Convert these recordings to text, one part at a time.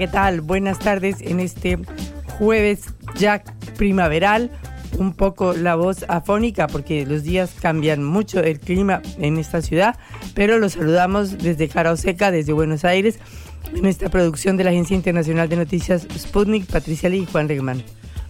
¿Qué tal? Buenas tardes en este jueves ya primaveral. Un poco la voz afónica porque los días cambian mucho el clima en esta ciudad, pero los saludamos desde Cara Seca, desde Buenos Aires, en esta producción de la Agencia Internacional de Noticias Sputnik, Patricia Lee y Juan Regman.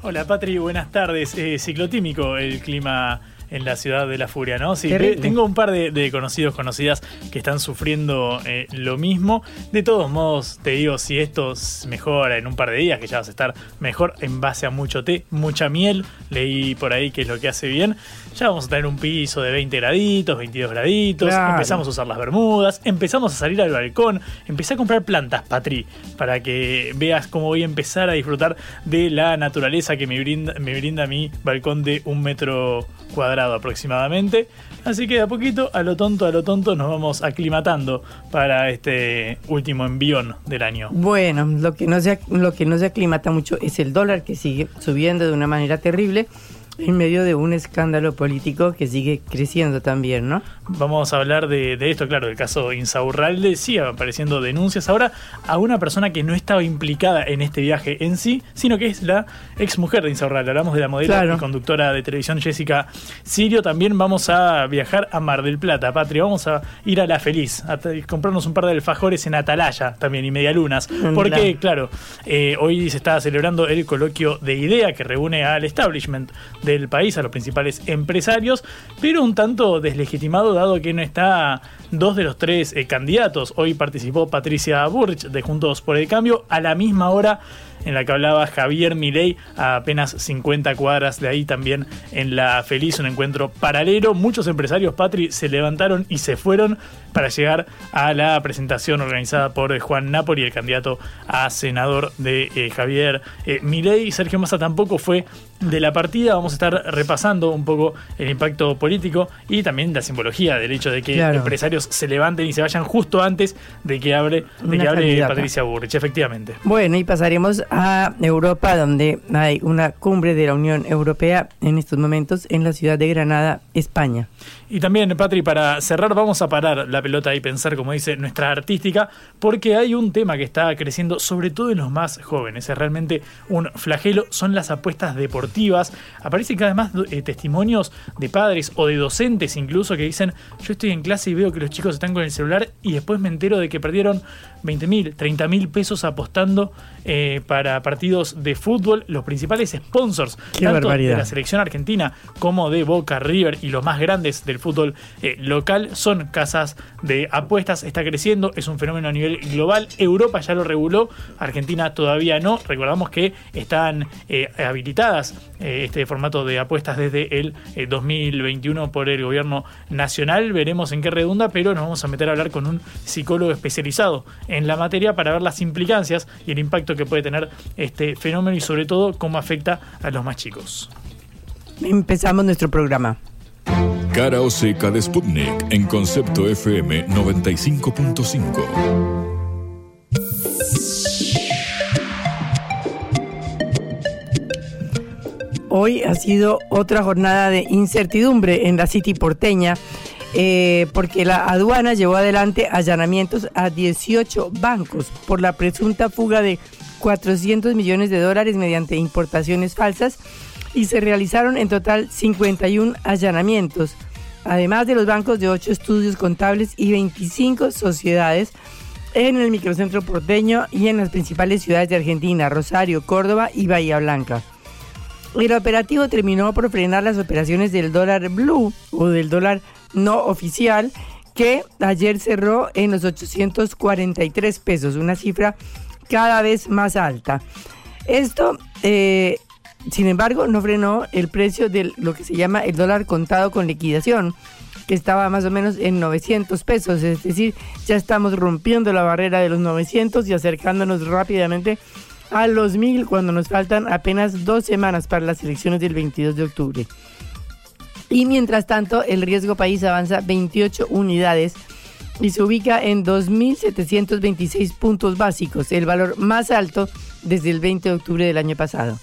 Hola Patri, buenas tardes. Eh, ciclotímico el clima en la ciudad de la furia, ¿no? Sí, tengo un par de, de conocidos, conocidas que están sufriendo eh, lo mismo. De todos modos, te digo, si esto mejora en un par de días, que ya vas a estar mejor en base a mucho té, mucha miel, leí por ahí que es lo que hace bien, ya vamos a tener un piso de 20 graditos, 22 graditos, Claro. empezamos a usar las bermudas, empezamos a salir al balcón, empecé a comprar plantas, Patri, para que veas cómo voy a empezar a disfrutar de la naturaleza que me brinda, me brinda mi balcón de un metro cuadrado aproximadamente. Así que de a poquito, a lo tonto, a lo tonto, nos vamos aclimatando para este último envión del año. Bueno, lo que, no se, lo que no se aclimata mucho es el dólar que sigue subiendo de una manera terrible en medio de un escándalo político que sigue creciendo también, ¿no? Vamos a hablar de, de esto, claro, del caso Insaurralde. Sigue apareciendo denuncias ahora a una persona que no estaba implicada en este viaje en sí, sino que es la ex mujer de Insaurralde. Hablamos de la modelo Claro. y conductora de televisión Jessica Sirio. También vamos a viajar a Mar del Plata, Patria. Vamos a ir a La Feliz, a comprarnos un par de alfajores en Atalaya también y medialunas. Porque, claro, eh, hoy se está celebrando el coloquio de IDEA que reúne al establishment del país, a los principales empresarios, pero un tanto deslegitimado dado que no está dos de los tres eh, candidatos. Hoy participó Patricia Burch de Juntos por el Cambio a la misma hora en la que hablaba Javier Milei a apenas 50 cuadras de ahí también en La Feliz, un encuentro paralelo. Muchos empresarios, Patri, se levantaron y se fueron para llegar a la presentación organizada por eh, Juan Napoli, el candidato a senador de eh, Javier eh, Milei. Sergio Massa tampoco fue de la partida. Vamos a estar repasando un poco el impacto político y también la simbología del hecho de que Claro. empresarios se levanten y se vayan justo antes de que hable, de Una que hable candidata. Patricia Burrich, efectivamente. Bueno, y pasaremos a Europa, donde hay una cumbre de la Unión Europea en estos momentos en la ciudad de Granada, España. Y también, Patri, para cerrar, vamos a parar la pelota y pensar, como dice nuestra artística, porque hay un tema que está creciendo, sobre todo en los más jóvenes. Es realmente un flagelo, son las apuestas deportivas. Aparecen cada vez más eh, testimonios de padres o de docentes incluso que dicen, yo estoy en clase y veo que los chicos están con el celular y después me entero de que perdieron 20 mil, 30 mil pesos apostando eh, para partidos de fútbol. Los principales sponsors, Qué tanto de la selección argentina como de Boca, River y los más grandes del fútbol eh, local son casas de apuestas. Está creciendo, es un fenómeno a nivel global. Europa ya lo reguló, Argentina todavía no. Recordamos que están eh, habilitadas este formato de apuestas desde el eh, 2021 por el gobierno nacional. Veremos en qué redunda, pero nos vamos a meter a hablar con un psicólogo especializado en la materia para ver las implicancias y el impacto que puede tener este fenómeno y sobre todo cómo afecta a los más chicos. Empezamos nuestro programa. Cara o seca de Sputnik en concepto FM 95.5. Hoy ha sido otra jornada de incertidumbre en la City porteña. Eh, porque la aduana llevó adelante allanamientos a 18 bancos por la presunta fuga de 400 millones de dólares mediante importaciones falsas y se realizaron en total 51 allanamientos, además de los bancos de 8 estudios contables y 25 sociedades en el microcentro porteño y en las principales ciudades de Argentina, Rosario, Córdoba y Bahía Blanca. El operativo terminó por frenar las operaciones del dólar blue o del dólar no oficial que ayer cerró en los 843 pesos, una cifra cada vez más alta. Esto, eh, sin embargo, no frenó el precio de lo que se llama el dólar contado con liquidación, que estaba más o menos en 900 pesos, es decir, ya estamos rompiendo la barrera de los 900 y acercándonos rápidamente a los 1000 cuando nos faltan apenas dos semanas para las elecciones del 22 de octubre. Y mientras tanto, el riesgo país avanza 28 unidades y se ubica en 2.726 puntos básicos, el valor más alto desde el 20 de octubre del año pasado.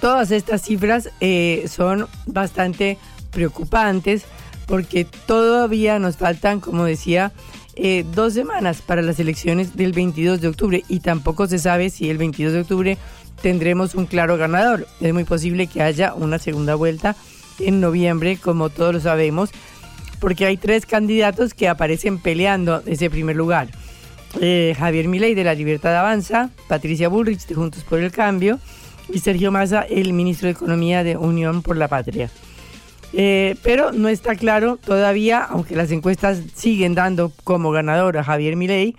Todas estas cifras eh, son bastante preocupantes porque todavía nos faltan, como decía, eh, dos semanas para las elecciones del 22 de octubre y tampoco se sabe si el 22 de octubre tendremos un claro ganador. Es muy posible que haya una segunda vuelta en noviembre, como todos lo sabemos, porque hay tres candidatos que aparecen peleando ese primer lugar. Eh, Javier Milei de la Libertad Avanza, Patricia Bullrich de Juntos por el Cambio y Sergio Massa, el ministro de Economía de Unión por la Patria. Eh, pero no está claro todavía, aunque las encuestas siguen dando como ganador a Javier Milei,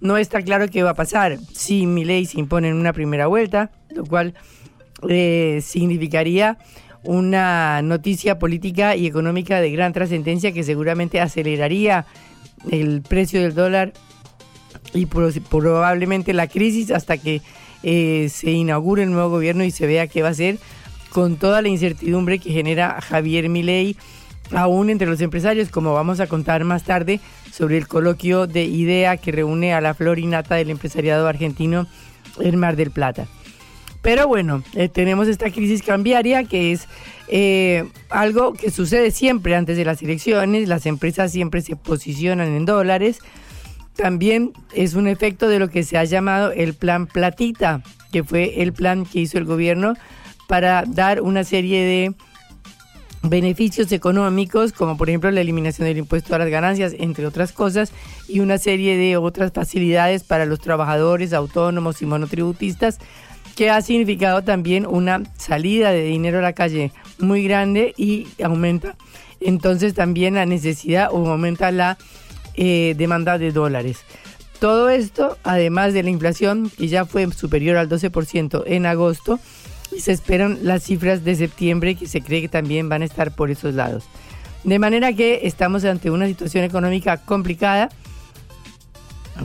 no está claro qué va a pasar. Si Milei se impone en una primera vuelta, lo cual eh, significaría una noticia política y económica de gran trascendencia que seguramente aceleraría el precio del dólar y probablemente la crisis hasta que eh, se inaugure el nuevo gobierno y se vea qué va a ser con toda la incertidumbre que genera Javier Milei aún entre los empresarios, como vamos a contar más tarde sobre el coloquio de IDEA que reúne a la flor y nata del empresariado argentino en Mar del Plata. Pero bueno, eh, tenemos esta crisis cambiaria que es eh, algo que sucede siempre antes de las elecciones, las empresas siempre se posicionan en dólares. También es un efecto de lo que se ha llamado el plan platita, que fue el plan que hizo el gobierno para dar una serie de beneficios económicos, como por ejemplo la eliminación del impuesto a las ganancias, entre otras cosas, y una serie de otras facilidades para los trabajadores autónomos y monotributistas, que ha significado también una salida de dinero a la calle muy grande y aumenta entonces también la necesidad o aumenta la eh, demanda de dólares. Todo esto, además de la inflación, que ya fue superior al 12% en agosto, se esperan las cifras de septiembre que se cree que también van a estar por esos lados. De manera que estamos ante una situación económica complicada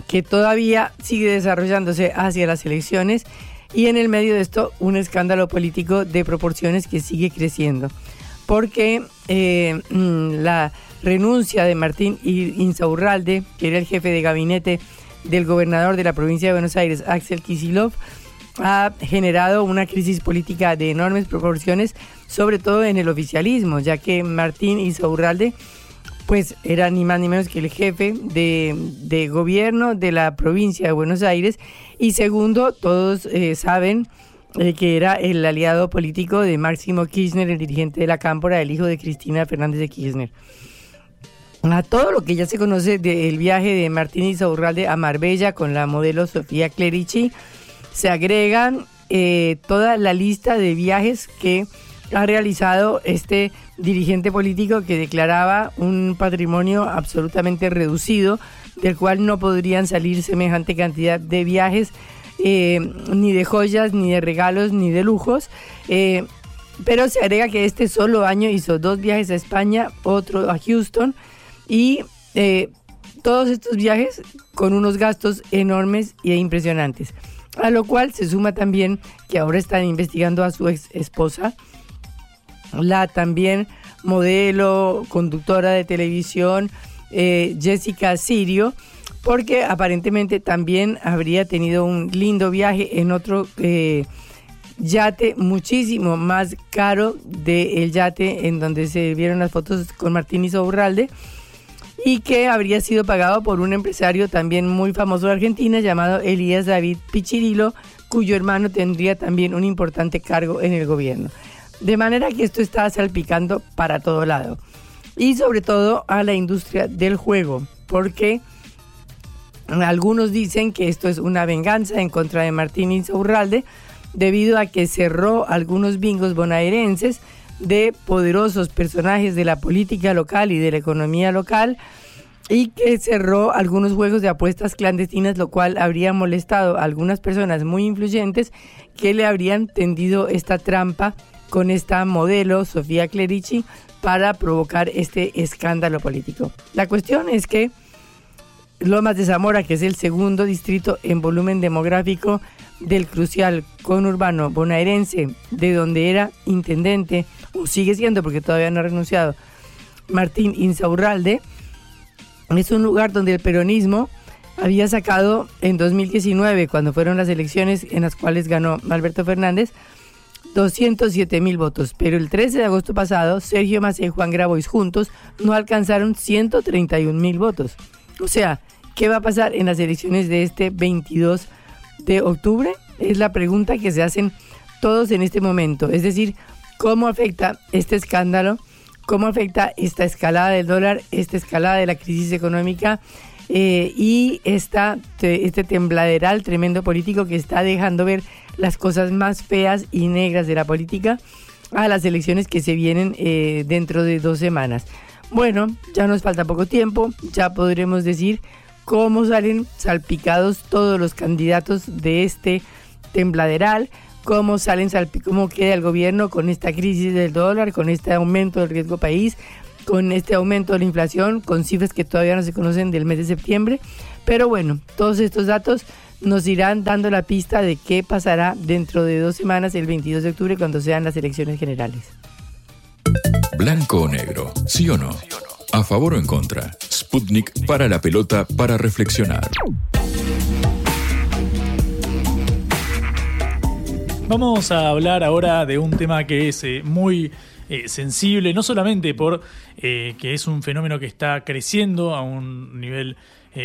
que todavía sigue desarrollándose hacia las elecciones y en el medio de esto un escándalo político de proporciones que sigue creciendo. Porque eh, mm, la renuncia de Martín Insaurralde, que era el jefe de gabinete del gobernador de la provincia de Buenos Aires, Axel Kisilov, ha generado una crisis política de enormes proporciones, sobre todo en el oficialismo, ya que Martín Insaurralde pues era ni más ni menos que el jefe de, gobierno de la provincia de Buenos Aires y segundo, todos eh, saben eh, que era el aliado político de Máximo Kirchner, el dirigente de la Cámpora, el hijo de Cristina Fernández de Kirchner. A todo lo que ya se conoce del viaje de Martín Insaurralde a Marbella con la modelo Sofía Clerici, se agregan eh, toda la lista de viajes que ha realizado este dirigente político que declaraba un patrimonio absolutamente reducido, del cual no podrían salir semejante cantidad de viajes, eh, ni de joyas, ni de regalos, ni de lujos. Eh, pero se agrega que este solo año hizo dos viajes a España, otro a Houston, y todos estos viajes con unos gastos enormes e impresionantes. A lo cual se suma también que ahora están investigando a su ex esposa, la también modelo, conductora de televisión, eh, Jessica Sirio, porque aparentemente también habría tenido un lindo viaje en otro eh, yate muchísimo más caro del yate en donde se vieron las fotos con Martín Isourralde y que habría sido pagado por un empresario también muy famoso de Argentina llamado Elías David Pichirilo, cuyo hermano tendría también un importante cargo en el gobierno. De manera que esto está salpicando para todo lado. Y sobre todo a la industria del juego, porque algunos dicen que esto es una venganza en contra de Martín Insaurralde, debido a que cerró algunos bingos bonaerenses de poderosos personajes de la política local y de la economía local y que cerró algunos juegos de apuestas clandestinas, lo cual habría molestado a algunas personas muy influyentes que le habrían tendido esta trampa con esta modelo, Sofía Clerici, para provocar este escándalo político. La cuestión es que Lomas de Zamora, que es el segundo distrito en volumen demográfico del crucial conurbano bonaerense, de donde era intendente, o sigue siendo porque todavía no ha renunciado, Martín Insaurralde, es un lugar donde el peronismo había sacado en 2019, cuando fueron las elecciones en las cuales ganó Alberto Fernández, 207 mil votos, pero el 13 de agosto pasado, Sergio Macé y Juan Grabois juntos no alcanzaron 131 mil votos. O sea, ¿qué va a pasar en las elecciones de este 22 de octubre? Es la pregunta que se hacen todos en este momento. Es decir, ¿cómo afecta este escándalo? ¿Cómo afecta esta escalada del dólar, esta escalada de la crisis económica eh, y esta, este tembladeral tremendo político que está dejando ver las cosas más feas y negras de la política a las elecciones que se vienen eh, dentro de dos semanas? Bueno, ya nos falta poco tiempo, ya podremos decir cómo salen salpicados todos los candidatos de este tembladeral, cómo salen cómo queda el gobierno con esta crisis del dólar, con este aumento del riesgo país, con este aumento de la inflación, con cifras que todavía no se conocen del mes de septiembre. Pero bueno, todos estos datos nos irán dando la pista de qué pasará dentro de dos semanas, el 22 de octubre, cuando sean las elecciones generales. Blanco o negro, sí o no. A favor o en contra. Sputnik para la pelota para reflexionar. Vamos a hablar ahora de un tema que es eh, muy eh, sensible, no solamente por eh, que es un fenómeno que está creciendo a un nivel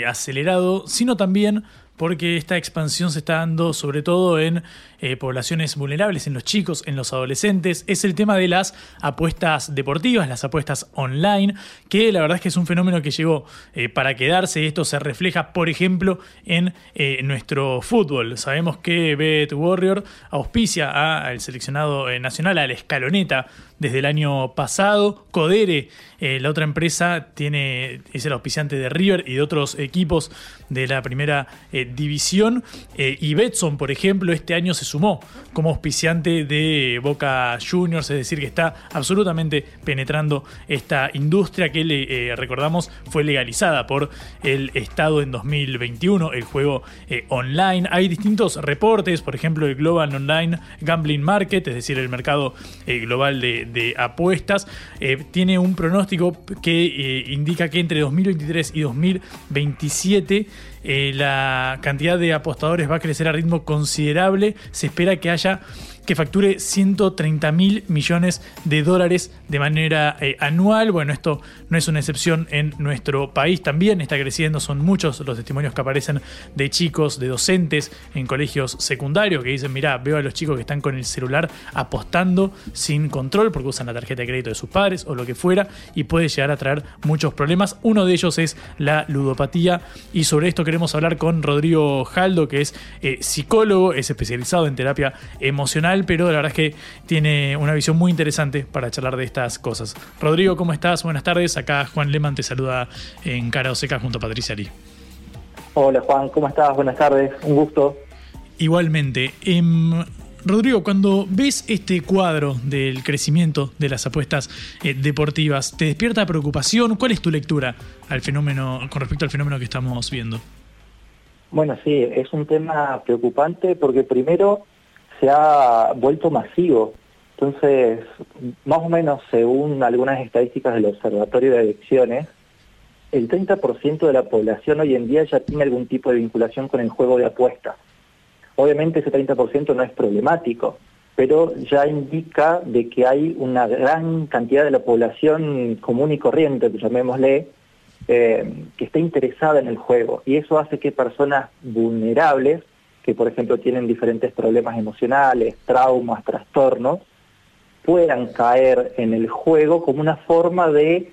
acelerado, sino también porque esta expansión se está dando sobre todo en eh, poblaciones vulnerables, en los chicos, en los adolescentes. Es el tema de las apuestas deportivas, las apuestas online, que la verdad es que es un fenómeno que llegó eh, para quedarse. Esto se refleja, por ejemplo, en eh, nuestro fútbol. Sabemos que Bet Warrior auspicia al seleccionado nacional, a la escaloneta, desde el año pasado. Codere, la otra empresa, tiene, es el auspiciante de River y de otros equipos de la primera división. y Betson, por ejemplo, este año se sumó como auspiciante de Boca Juniors, es decir, que está absolutamente penetrando esta industria que le eh, recordamos fue legalizada por el Estado en 2021, el juego eh, online. Hay distintos reportes, por ejemplo, el Global Online Gambling Market, es decir, el mercado eh, global de, de apuestas, tiene un pronóstico que indica que entre 2023 y 2027 eh, la cantidad de apostadores va a crecer a ritmo considerable. Se espera que haya que facture 130 mil millones de dólares de manera eh, anual. Bueno, esto no es una excepción en nuestro país, también está creciendo, son muchos los testimonios que aparecen de chicos, de docentes en colegios secundarios que dicen, mira, veo a los chicos que están con el celular apostando sin control porque usan la tarjeta de crédito de sus padres o lo que fuera y puede llegar a traer muchos problemas. Uno de ellos es la ludopatía y sobre esto queremos hablar con Rodrigo Jaldo, que es eh, psicólogo, es especializado en terapia emocional pero la verdad es que tiene una visión muy interesante para charlar de estas cosas. Rodrigo, ¿cómo estás? Buenas tardes. Acá Juan Leman te saluda en Cara Oseca junto a Patricia Lee. Hola Juan, ¿cómo estás? Buenas tardes, un gusto. Igualmente. Em, Rodrigo, cuando ves este cuadro del crecimiento de las apuestas eh, deportivas, ¿te despierta preocupación? ¿Cuál es tu lectura al fenómeno, con respecto al fenómeno que estamos viendo? Bueno, sí, es un tema preocupante porque primero se ha vuelto masivo. Entonces, más o menos según algunas estadísticas del Observatorio de Adicciones, el 30% de la población hoy en día ya tiene algún tipo de vinculación con el juego de apuestas. Obviamente ese 30% no es problemático, pero ya indica de que hay una gran cantidad de la población común y corriente, llamémosle, eh, que está interesada en el juego y eso hace que personas vulnerables, que por ejemplo tienen diferentes problemas emocionales, traumas, trastornos, puedan caer en el juego como una forma de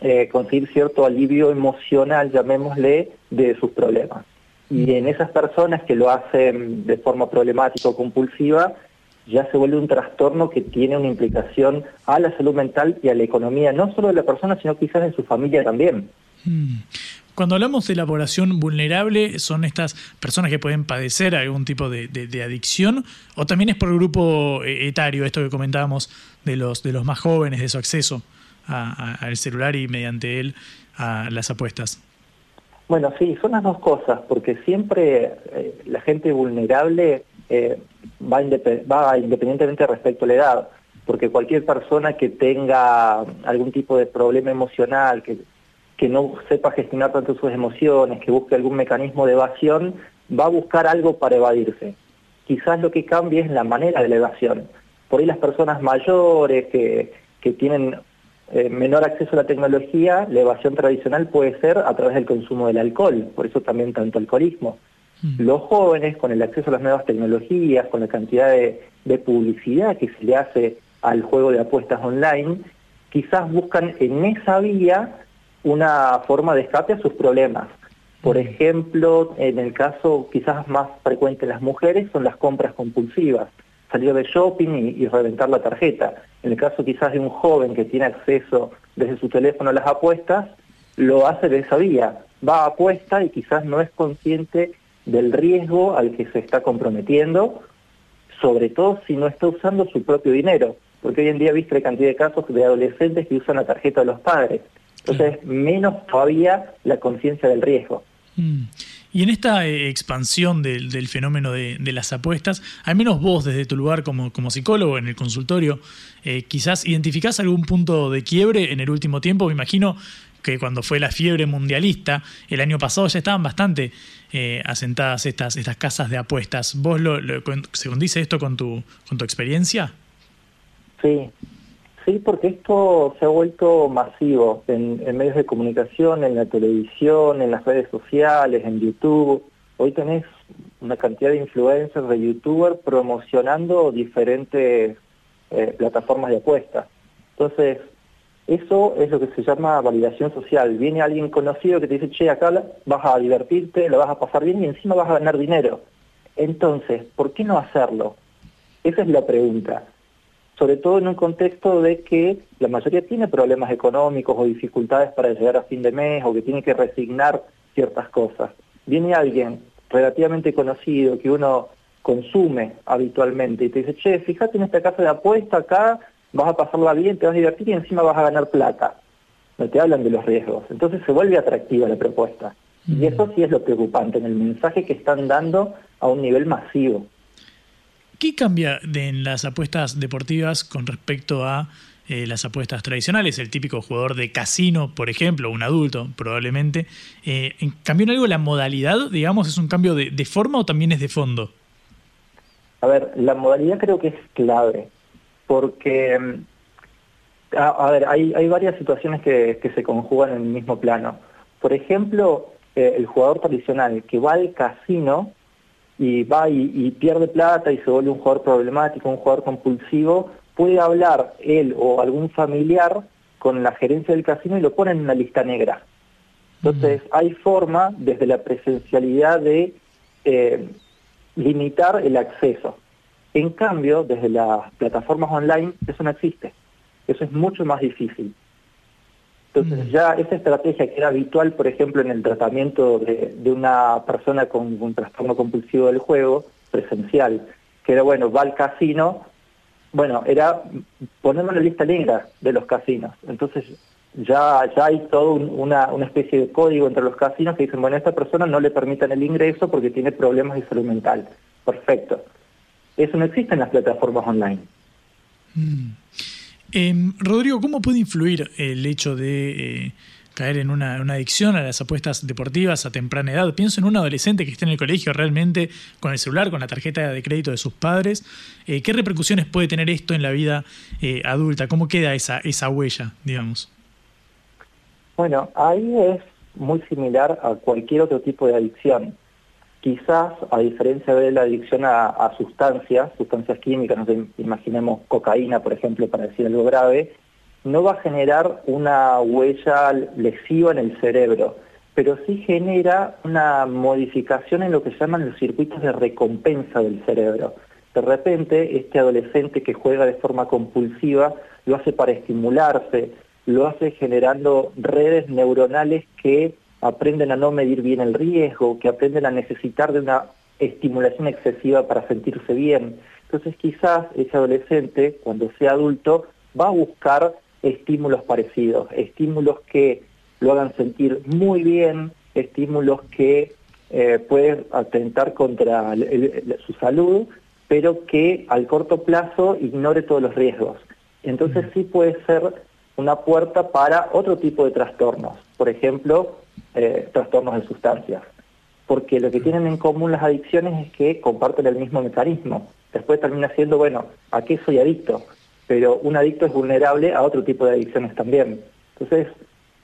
eh, conseguir cierto alivio emocional, llamémosle, de sus problemas. Y en esas personas que lo hacen de forma problemática o compulsiva, ya se vuelve un trastorno que tiene una implicación a la salud mental y a la economía, no solo de la persona, sino quizás de su familia también. Mm. Cuando hablamos de la población vulnerable, ¿son estas personas que pueden padecer algún tipo de, adicción? ¿O también es por grupo eh, etario, esto que comentábamos de los, de los más jóvenes, de su acceso al celular y mediante él a las apuestas? Bueno, sí, son las dos cosas, porque siempre eh, la gente vulnerable eh, va independientemente respecto a la edad, porque cualquier persona que tenga algún tipo de problema emocional, que que no sepa gestionar tanto sus emociones, que busque algún mecanismo de evasión, va a buscar algo para evadirse. Quizás lo que cambie es la manera de la evasión. Por ahí las personas mayores que, que tienen eh, menor acceso a la tecnología, la evasión tradicional puede ser a través del consumo del alcohol, por eso también tanto alcoholismo. Mm. Los jóvenes, con el acceso a las nuevas tecnologías, con la cantidad de, de publicidad que se le hace al juego de apuestas online, quizás buscan en esa vía una forma de escape a sus problemas. Por ejemplo, en el caso quizás más frecuente en las mujeres son las compras compulsivas, salir de shopping y, reventar la tarjeta. En el caso quizás de un joven que tiene acceso desde su teléfono a las apuestas, lo hace de esa vía, va a apuesta y quizás no es consciente del riesgo al que se está comprometiendo, sobre todo si no está usando su propio dinero, porque hoy en día viste la cantidad de casos de adolescentes que usan la tarjeta de los padres entonces, menos todavía la conciencia del riesgo. Mm. Y en esta eh, expansión del, fenómeno de, las apuestas, al menos vos desde tu lugar como, como psicólogo en el consultorio, eh, quizás identificás algún punto de quiebre en el último tiempo. Me imagino que cuando fue la fiebre mundialista, el año pasado ya estaban bastante eh, asentadas estas, estas casas de apuestas. ¿Vos lo, lo, se condice esto con tu, con tu experiencia? Sí, Sí, porque esto se ha vuelto masivo en, medios de comunicación, en la televisión, en las redes sociales, en YouTube. Hoy tenés una cantidad de influencers, de youtubers promocionando diferentes eh, plataformas de apuestas. Entonces, eso es lo que se llama validación social. Viene alguien conocido que te dice, che, acá vas a divertirte, lo vas a pasar bien y encima vas a ganar dinero. Entonces, ¿por qué no hacerlo? Esa es la pregunta sobre todo en un contexto de que la mayoría tiene problemas económicos o dificultades para llegar a fin de mes o que tiene que resignar ciertas cosas. Viene alguien relativamente conocido que uno consume habitualmente y te dice, che, fíjate en esta casa de apuesta acá, vas a pasarla bien, te vas a divertir y encima vas a ganar plata. No te hablan de los riesgos. Entonces se vuelve atractiva la propuesta. Y mm. eso sí es lo preocupante, en el mensaje que están dando a un nivel masivo. ¿Qué cambia en las apuestas deportivas con respecto a eh, las apuestas tradicionales? El típico jugador de casino, por ejemplo, un adulto probablemente. Eh, ¿Cambió en algo la modalidad? Digamos, ¿es un cambio de, forma o también es de fondo? A ver, la modalidad creo que es clave, porque, mm, a, ver, hay, varias situaciones que, se conjugan en el mismo plano. Por ejemplo, eh, el jugador tradicional que va al casino y va y, pierde plata y se vuelve un jugador problemático, un jugador compulsivo, puede hablar él o algún familiar con la gerencia del casino y lo pone en una lista negra. Entonces hay forma desde la presencialidad de eh, limitar el acceso. En cambio, desde las plataformas online eso no existe. Eso es mucho más difícil. Entonces mm. ya esa estrategia que era habitual, por ejemplo, en el tratamiento de, una persona con un trastorno compulsivo del juego, presencial, que era, bueno, va al casino, bueno, era ponerlo en la lista negra de los casinos. Entonces ya, ya hay toda una, una especie de código entre los casinos que dicen, bueno, a esta persona no le permitan el ingreso porque tiene problemas de salud mental. Perfecto. Eso no existe en las plataformas online. Mm. Em, Rodrigo, ¿cómo puede influir el hecho de eh, caer en una, adicción a las apuestas deportivas a temprana edad. Pienso en un adolescente que está en el colegio realmente con el celular, con la tarjeta de crédito de sus padres. Eh, ¿Qué repercusiones puede tener esto en la vida eh, adulta? ¿Cómo queda esa, esa huella, digamos? Bueno, ahí es muy similar a cualquier otro tipo de adicción. Quizás, a diferencia de la adicción a, sustancias, sustancias químicas, imaginemos cocaína, por ejemplo, para decir algo grave, no va a generar una huella lesiva en el cerebro, pero sí genera una modificación en lo que llaman los circuitos de recompensa del cerebro. De repente, este adolescente que juega de forma compulsiva lo hace para estimularse, lo hace generando redes neuronales que aprenden a no medir bien el riesgo, que aprenden a necesitar de una estimulación excesiva para sentirse bien. Entonces quizás ese adolescente, cuando sea adulto, va a buscar estímulos parecidos, estímulos que lo hagan sentir muy bien, estímulos que eh, pueden atentar contra su salud, pero que al corto plazo ignore todos los riesgos. Entonces sí puede ser una puerta para otro tipo de trastornos, por ejemplo, eh, trastornos de sustancias. Porque lo que tienen en común las adicciones es que comparten el mismo mecanismo. Después termina siendo, bueno, ¿a qué soy adicto? pero un adicto es vulnerable a otro tipo de adicciones también. Entonces,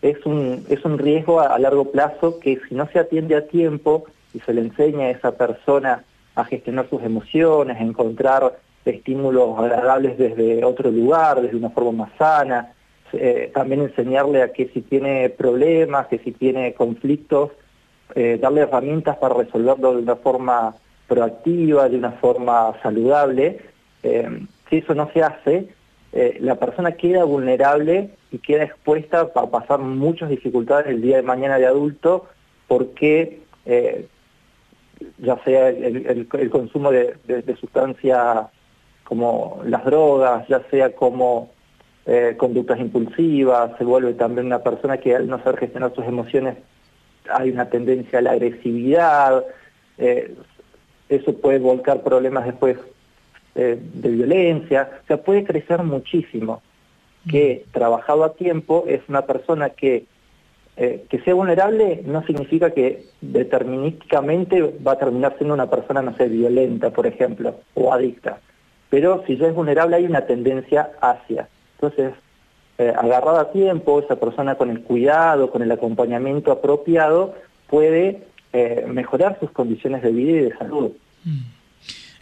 es un, es un riesgo a, largo plazo que si no se atiende a tiempo y se le enseña a esa persona a gestionar sus emociones, a encontrar estímulos agradables desde otro lugar, desde una forma más sana, eh, también enseñarle a que si tiene problemas, que si tiene conflictos, eh, darle herramientas para resolverlo de una forma proactiva, de una forma saludable, eh, si eso no se hace, la persona queda vulnerable y queda expuesta a pasar muchas dificultades el día de mañana de adulto porque ya sea el, consumo de, sustancias como las drogas, ya sea como eh, conductas impulsivas, se vuelve también una persona que al no saber gestionar sus emociones hay una tendencia a la agresividad, eso puede volcar problemas después eh, de violencia, o sea, puede crecer muchísimo. Que trabajado a tiempo es una persona que, eh, que sea vulnerable no significa que determinísticamente va a terminar siendo una persona, no sé, violenta, por ejemplo, o adicta. Pero si ya es vulnerable hay una tendencia hacia. Entonces, eh, agarrado a tiempo, esa persona con el cuidado, con el acompañamiento apropiado, puede mejorar sus condiciones de vida y de salud. Mm.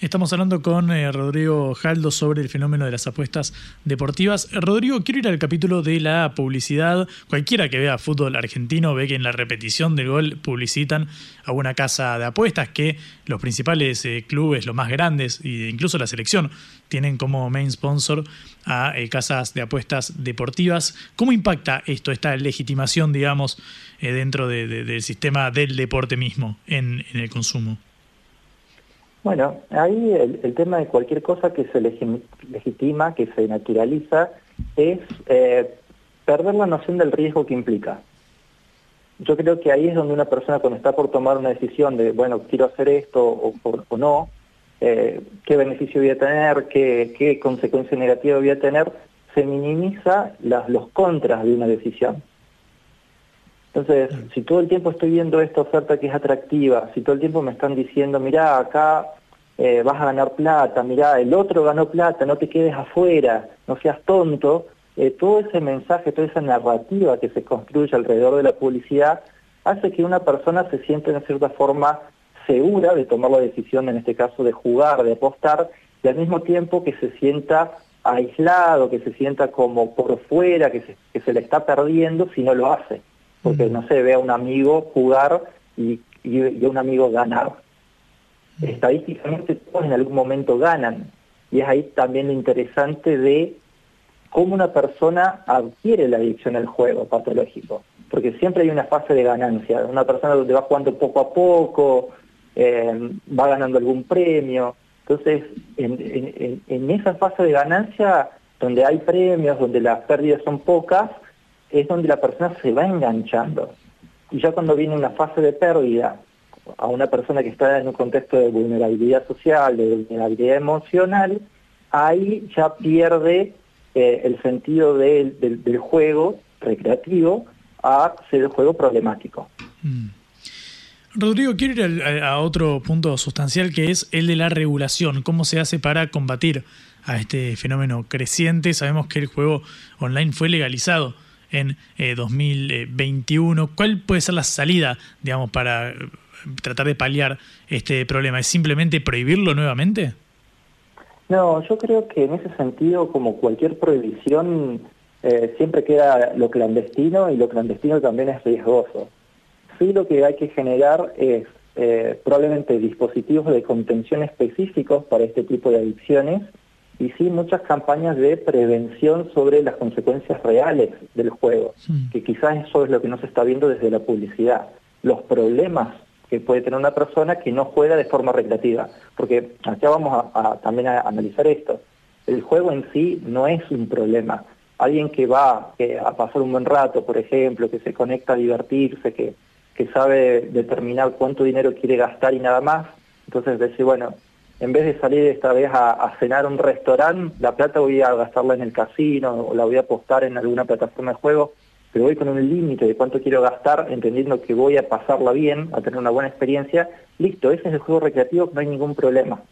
Estamos hablando con eh, Rodrigo Jaldo sobre el fenómeno de las apuestas deportivas. Rodrigo, quiero ir al capítulo de la publicidad. Cualquiera que vea fútbol argentino ve que en la repetición del gol publicitan a una casa de apuestas que los principales eh, clubes, los más grandes e incluso la selección, tienen como main sponsor a eh, casas de apuestas deportivas. ¿Cómo impacta esto, esta legitimación, digamos, dentro del sistema del deporte mismo en el consumo? Bueno, ahí el, tema de cualquier cosa que se legitima, que se naturaliza, es eh, perder la noción del riesgo que implica. Yo creo que ahí es donde una persona cuando está por tomar una decisión de, bueno, quiero hacer esto o, no, eh, qué beneficio voy a tener, qué, consecuencia negativa voy a tener, se minimiza las, los contras de una decisión. Entonces, si todo el tiempo estoy viendo esta oferta que es atractiva, si todo el tiempo me están diciendo, mira, acá eh, vas a ganar plata, mira, el otro ganó plata, no te quedes afuera, no seas tonto, eh, todo ese mensaje, toda esa narrativa que se construye alrededor de la publicidad hace que una persona se sienta en cierta forma segura de tomar la decisión, en este caso de jugar, de apostar, y al mismo tiempo que se sienta aislado, que se sienta como por fuera, que se, que se le está perdiendo si no lo hace porque no se ve a un amigo jugar y, y, a un amigo ganar. Estadísticamente todos en algún momento ganan. Y es ahí también lo interesante de cómo una persona adquiere la adicción al juego patológico, porque siempre hay una fase de ganancia, una persona donde va jugando poco a poco, eh, va ganando algún premio, entonces en, en esa fase de ganancia donde hay premios, donde las pérdidas son pocas, es donde la persona se va enganchando. Y ya cuando viene una fase de pérdida a una persona que está en un contexto de vulnerabilidad social, de vulnerabilidad emocional, ahí ya pierde eh, el sentido del, juego recreativo a ser el juego problemático. Mm. Rodrigo, quiero ir a, otro punto sustancial que es el de la regulación. ¿Cómo se hace para combatir a este fenómeno creciente? Sabemos que el juego online fue legalizado en 2021. Eh, ¿Cuál puede ser la salida, digamos, para eh, tratar de paliar este problema? ¿Es simplemente prohibirlo nuevamente? No, yo creo que en ese sentido, como cualquier prohibición, eh, siempre queda lo clandestino y lo clandestino también es riesgoso sí lo que hay que generar es eh, probablemente dispositivos de contención específicos para este tipo de adicciones y sí muchas campañas de prevención sobre las consecuencias reales del juego, que quizás eso es lo que no se está viendo desde la publicidad, los problemas que puede tener una persona que no juega de forma recreativa, porque acá vamos a, también a analizar esto, el juego en sí no es un problema, alguien que va a pasar un buen rato, por ejemplo, que se conecta a divertirse, que que sabe determinar cuánto dinero quiere gastar y nada más. Entonces decir, bueno, en vez de salir esta vez a, cenar a un restaurante, la plata voy a gastarla en el casino o la voy a apostar en alguna plataforma de juego, pero voy con un límite de cuánto quiero gastar, entendiendo que voy a pasarla bien, a tener una buena experiencia. Listo, ese es el juego recreativo, no hay ningún problema.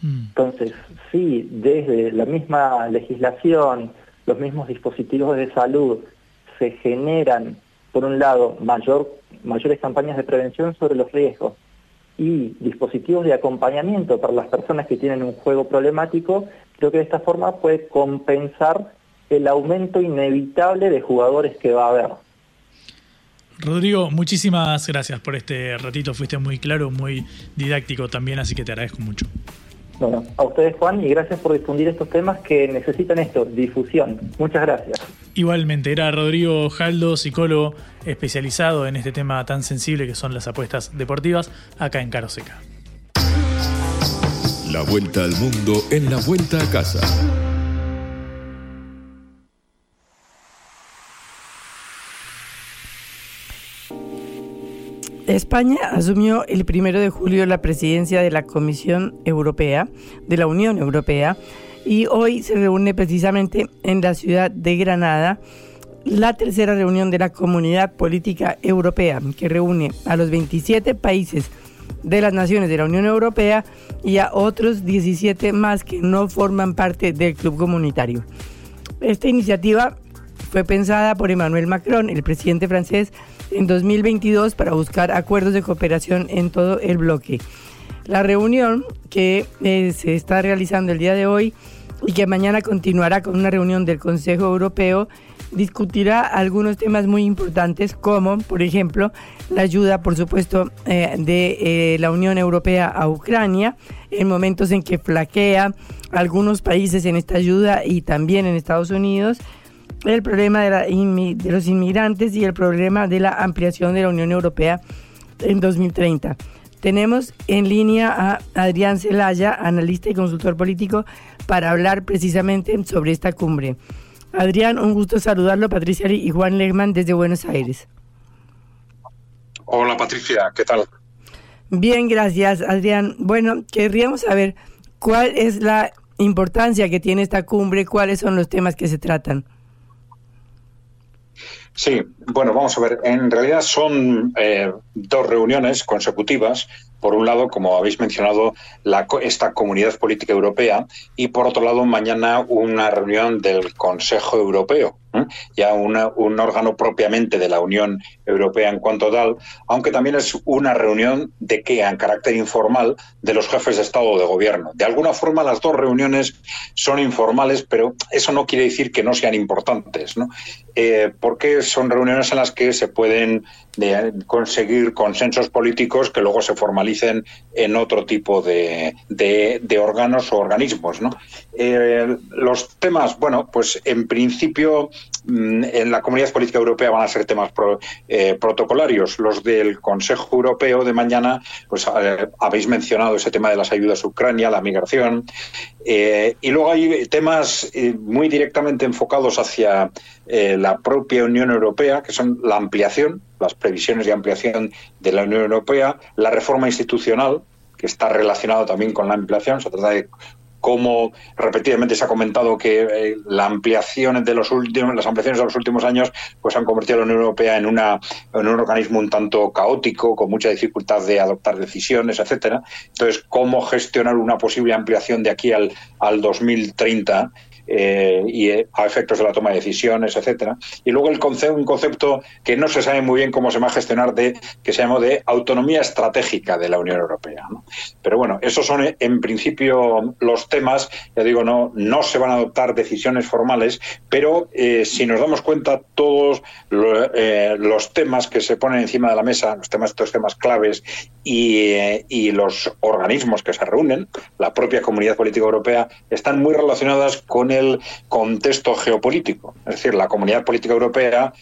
Mm. Entonces, sí, desde la misma legislación, los mismos dispositivos de salud, se generan, por un lado, mayor mayores campañas de prevención sobre los riesgos y dispositivos de acompañamiento para las personas que tienen un juego problemático, creo que de esta forma puede compensar el aumento inevitable de jugadores que va a haber. Rodrigo, muchísimas gracias por este ratito, fuiste muy claro, muy didáctico también, así que te agradezco mucho. Bueno, a ustedes Juan y gracias por difundir estos temas que necesitan esto, difusión. Muchas gracias. Igualmente, era Rodrigo Jaldo, psicólogo especializado en este tema tan sensible que son las apuestas deportivas, acá en Caroseca. La vuelta al mundo en la vuelta a casa. España asumió el primero de julio la presidencia de la Comisión Europea, de la Unión Europea, y hoy se reúne precisamente en la ciudad de Granada la tercera reunión de la Comunidad Política Europea, que reúne a los 27 países de las naciones de la Unión Europea y a otros 17 más que no forman parte del club comunitario. Esta iniciativa fue pensada por Emmanuel Macron, el presidente francés, en 2022 para buscar acuerdos de cooperación en todo el bloque. La reunión que eh, se está realizando el día de hoy y que mañana continuará con una reunión del Consejo Europeo discutirá algunos temas muy importantes como, por ejemplo, la ayuda, por supuesto, eh, de eh, la Unión Europea a Ucrania en momentos en que flaquea algunos países en esta ayuda y también en Estados Unidos el problema de, de los inmigrantes y el problema de la ampliación de la Unión Europea en 2030. Tenemos en línea a Adrián Celaya, analista y consultor político, para hablar precisamente sobre esta cumbre. Adrián, un gusto saludarlo, Patricia y Juan Legman desde Buenos Aires. Hola Patricia, ¿qué tal? Bien, gracias Adrián. Bueno, querríamos saber cuál es la importancia que tiene esta cumbre, cuáles son los temas que se tratan. Sí, bueno, vamos a ver. En realidad son eh, dos reuniones consecutivas. Por un lado, como habéis mencionado, la, esta Comunidad Política Europea y por otro lado, mañana una reunión del Consejo Europeo ya un órgano propiamente de la Unión Europea en cuanto tal, aunque también es una reunión de que en carácter informal de los jefes de Estado o de Gobierno. De alguna forma las dos reuniones son informales, pero eso no quiere decir que no sean importantes, ¿no? Eh, porque son reuniones en las que se pueden de conseguir consensos políticos que luego se formalicen en otro tipo de, órganos o organismos. Eh, los temas, bueno, pues en principio en la Comunidad Política Europea van a ser temas eh, protocolarios. Los del Consejo Europeo de mañana, pues eh, habéis mencionado ese tema de las ayudas a Ucrania, la migración, y luego hay temas muy directamente enfocados hacia la propia Unión Europea, que son la ampliación las previsiones de ampliación de la Unión Europea, la reforma institucional, que está relacionado también con la ampliación, se trata de cómo repetidamente se ha comentado que eh, la ampliación de los últimos, las ampliaciones de los últimos años pues han convertido a la Unión Europea en, una, en un organismo un tanto caótico, con mucha dificultad de adoptar decisiones, etcétera. Entonces, cómo gestionar una posible ampliación de aquí al, al 2030 eh, y eh, a efectos de la toma de decisiones, etcétera. Y luego el un concepto que no se sabe muy bien cómo se va a gestionar de que se llama de autonomía estratégica de la Unión Europea. Pero bueno, esos son eh, en principio los temas. Ya digo, no no se van a adoptar decisiones formales, pero si nos damos cuenta todos los temas que se ponen encima de la mesa, los temas estos temas claves y, y los organismos que se reúnen, la propia Comunidad Política Europea, están muy relacionadas con el contexto geopolítico. Es decir, la comunidad política europea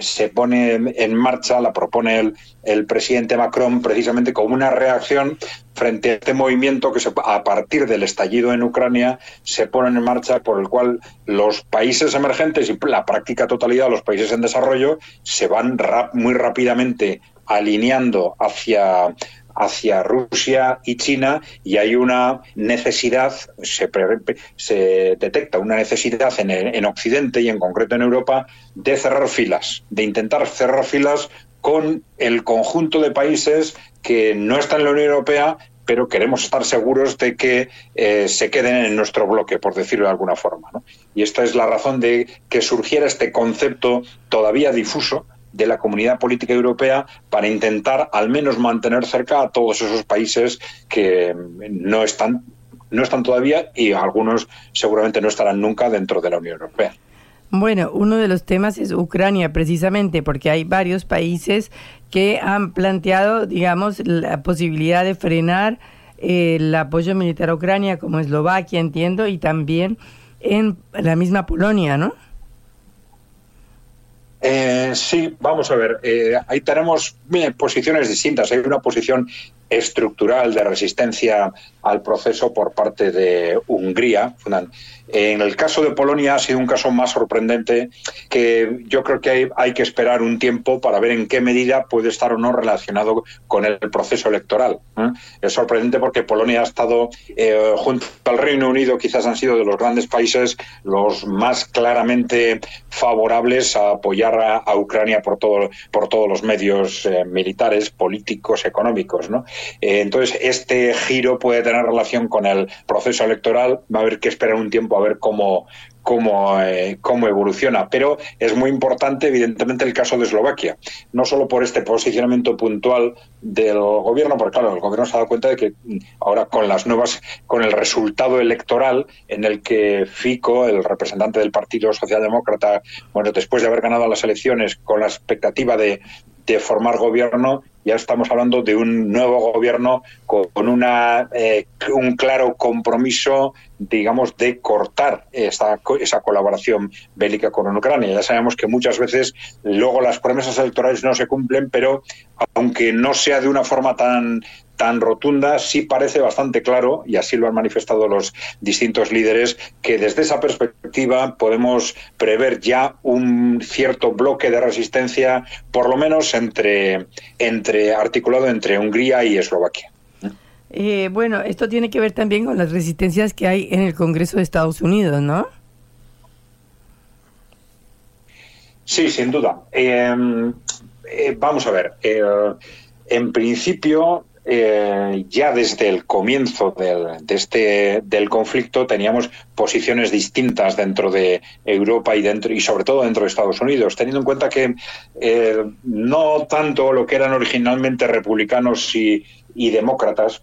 se pone en marcha, la propone el, el, presidente Macron precisamente como una reacción frente a este movimiento que se, a partir del estallido en Ucrania se pone en marcha por el cual los países emergentes y la práctica totalidad de los países en desarrollo se van rap, muy rápidamente alineando hacia hacia Rusia y China y hay una necesidad, se, se detecta una necesidad en, en Occidente y en concreto en Europa de cerrar filas, de intentar cerrar filas con el conjunto de países que no están en la Unión Europea, pero queremos estar seguros de que eh, se queden en nuestro bloque, por decirlo de alguna forma. Y esta es la razón de que surgiera este concepto todavía difuso de la comunidad política europea para intentar al menos mantener cerca a todos esos países que no están no están todavía y algunos seguramente no estarán nunca dentro de la Unión Europea. Bueno, uno de los temas es Ucrania, precisamente, porque hay varios países que han planteado, digamos, la posibilidad de frenar eh, el apoyo militar a Ucrania, como Eslovaquia, entiendo, y también en la misma Polonia, ¿no? Eh, sí, vamos a ver. Eh, ahí tenemos posiciones distintas. Hay una posición estructural de resistencia al proceso por parte de Hungría. En el caso de Polonia ha sido un caso más sorprendente que yo creo que hay, que esperar un tiempo para ver en qué medida puede estar o no relacionado con el proceso electoral. ¿eh? Es sorprendente porque Polonia ha estado, eh, junto al Reino Unido, quizás han sido de los grandes países los más claramente favorables a apoyar a, Ucrania por, todo, por todos los medios eh, militares, políticos, económicos. ¿no? Entonces, este giro puede tener relación con el proceso electoral. Va a haber que esperar un tiempo a ver cómo, cómo, eh, cómo evoluciona. Pero es muy importante, evidentemente, el caso de Eslovaquia. No solo por este posicionamiento puntual del gobierno, porque claro, el gobierno se ha dado cuenta de que ahora con las nuevas, con el resultado electoral en el que Fico, el representante del Partido Socialdemócrata, bueno, después de haber ganado las elecciones con la expectativa de, de formar gobierno, ya estamos hablando de un nuevo gobierno con una, eh, un claro compromiso, digamos, de cortar esa, esa colaboración bélica con Ucrania. Ya sabemos que muchas veces luego las promesas electorales no se cumplen, pero aunque no sea de una forma tan tan rotunda, sí parece bastante claro, y así lo han manifestado los distintos líderes, que desde esa perspectiva podemos prever ya un cierto bloque de resistencia, por lo menos entre, entre articulado entre Hungría y Eslovaquia. Eh, bueno, esto tiene que ver también con las resistencias que hay en el Congreso de Estados Unidos, ¿no? Sí, sin duda. Eh, eh, vamos a ver. en principio, eh, ya desde el comienzo del, de este, del conflicto teníamos posiciones distintas dentro de Europa y, dentro, y sobre todo dentro de Estados Unidos, teniendo en cuenta que eh, no tanto lo que eran originalmente republicanos y, y demócratas,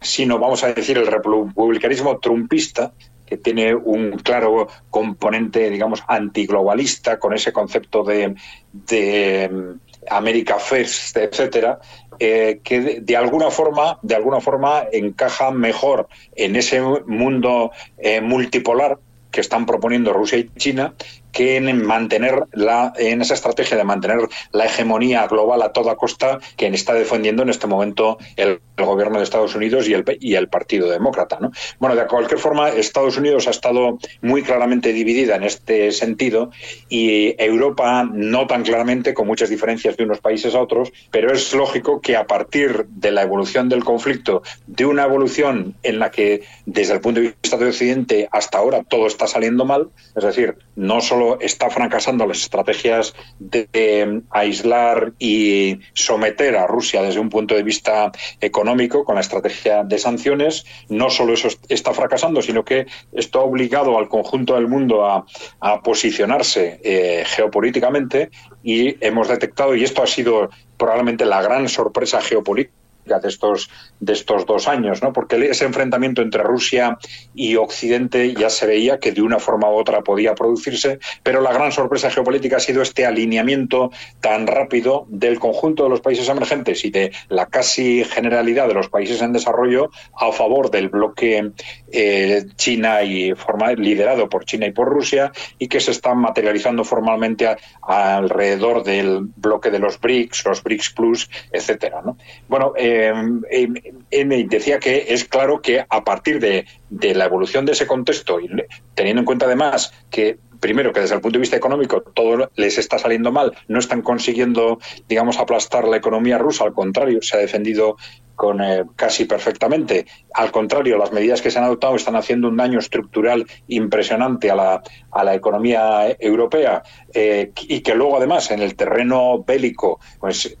sino, vamos a decir, el republicanismo trumpista, que tiene un claro componente, digamos, antiglobalista, con ese concepto de, de America First, etcétera, eh, que de, alguna forma, de alguna forma encaja mejor en ese mundo eh, multipolar que están proponiendo Rusia y China que en mantener la, en esa estrategia de mantener la hegemonía global a toda costa que está defendiendo en este momento el, gobierno de Estados Unidos y el, y el Partido Demócrata. ¿no? Bueno, de cualquier forma, Estados Unidos ha estado muy claramente dividida en este sentido y Europa no tan claramente, con muchas diferencias de unos países a otros, pero es lógico que a partir de la evolución del conflicto, de una evolución en la que desde el punto de vista de Occidente hasta ahora todo está saliendo mal, es decir, no solo está fracasando las estrategias de, aislar y someter a Rusia desde un punto de vista económico con la estrategia de sanciones, no solo eso está fracasando, sino que esto ha obligado al conjunto del mundo a, posicionarse eh, geopolíticamente y hemos detectado, y esto ha sido probablemente la gran sorpresa geopolítica, de estos, de estos dos años, ¿no? porque ese enfrentamiento entre Rusia y Occidente ya se veía que de una forma u otra podía producirse, pero la gran sorpresa geopolítica ha sido este alineamiento tan rápido del conjunto de los países emergentes y de la casi generalidad de los países en desarrollo a favor del bloque eh, China y liderado por China y por Rusia y que se está materializando formalmente alrededor del bloque de los BRICS, los BRICS Plus, etcétera. ¿no? Bueno, eh, eh, decía que es claro que a partir de, la evolución de ese contexto y teniendo en cuenta además que primero que desde el punto de vista económico todo les está saliendo mal, no están consiguiendo, digamos, aplastar la economía rusa, al contrario, se ha defendido con eh, casi perfectamente. Al contrario, las medidas que se han adoptado están haciendo un daño estructural impresionante a la, a la economía europea eh, y que luego además en el terreno bélico, pues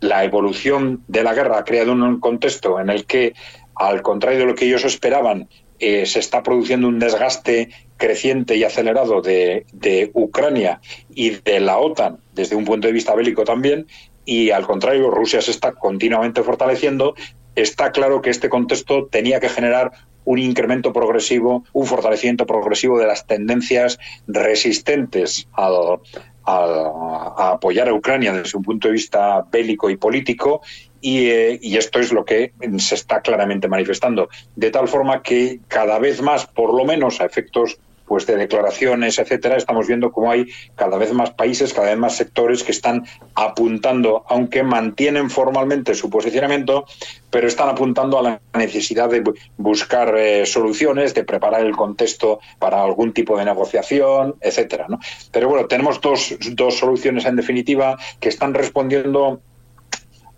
la evolución de la guerra ha creado un contexto en el que, al contrario de lo que ellos esperaban, eh, se está produciendo un desgaste creciente y acelerado de, de, Ucrania y de la OTAN desde un punto de vista bélico también, y al contrario, Rusia se está continuamente fortaleciendo. Está claro que este contexto tenía que generar un incremento progresivo, un fortalecimiento progresivo de las tendencias resistentes al, a apoyar a Ucrania desde un punto de vista bélico y político eh, y, esto es lo que se está claramente manifestando. De tal forma que cada vez más, por lo menos a efectos pues de declaraciones, etcétera, estamos viendo cómo hay cada vez más países, cada vez más sectores que están apuntando, aunque mantienen formalmente su posicionamiento, pero están apuntando a la necesidad de buscar eh, soluciones, de preparar el contexto para algún tipo de negociación, etcétera. ¿no? Pero bueno, tenemos dos, dos soluciones en definitiva que están respondiendo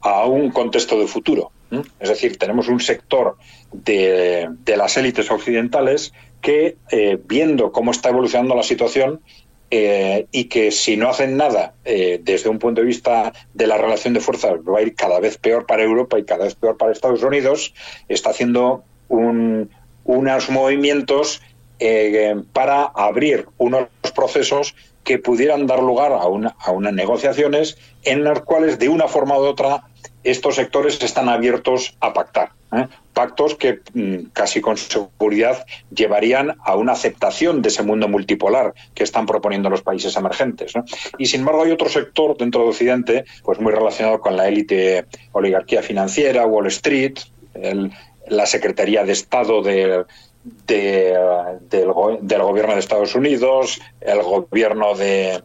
a un contexto de futuro. Es decir, tenemos un sector de, las élites occidentales que, eh, viendo cómo está evolucionando la situación, eh, y que si no hacen nada eh, desde un punto de vista de la relación de fuerzas va a ir cada vez peor para Europa y cada vez peor para Estados Unidos, está haciendo unos movimientos para abrir unos procesos que pudieran dar lugar a unas negociaciones en las cuales de una forma u otra estos sectores están abiertos a pactar. ¿eh? Pactos que mm, casi con seguridad llevarían a una aceptación de ese mundo multipolar que están proponiendo los países emergentes. Y sin embargo hay otro sector dentro de Occidente, pues muy relacionado con la élite oligarquía financiera, Wall Street, la Secretaría de Estado de, del, gobierno de Estados Unidos, el gobierno de,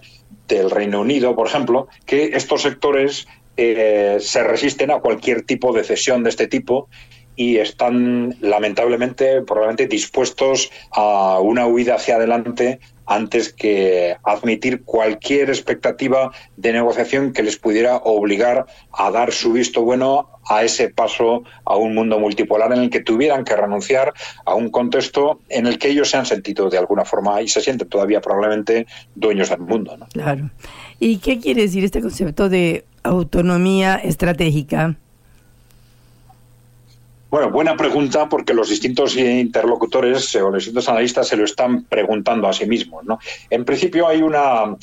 del Reino Unido, por ejemplo, que estos sectores eh, se resisten a cualquier tipo de cesión de este tipo y están lamentablemente probablemente dispuestos a una huida hacia adelante antes que admitir cualquier expectativa de negociación que les pudiera obligar a dar su visto bueno a ese paso a un mundo multipolar en el que tuvieran que renunciar a un contexto en el que ellos se han sentido de alguna forma y se sienten todavía probablemente dueños del mundo. Claro. ¿Y qué quiere decir este concepto de autonomía estratégica? Bueno, buena pregunta porque los distintos interlocutores o los distintos analistas se lo están preguntando a sí mismos. ¿no? En principio hay una,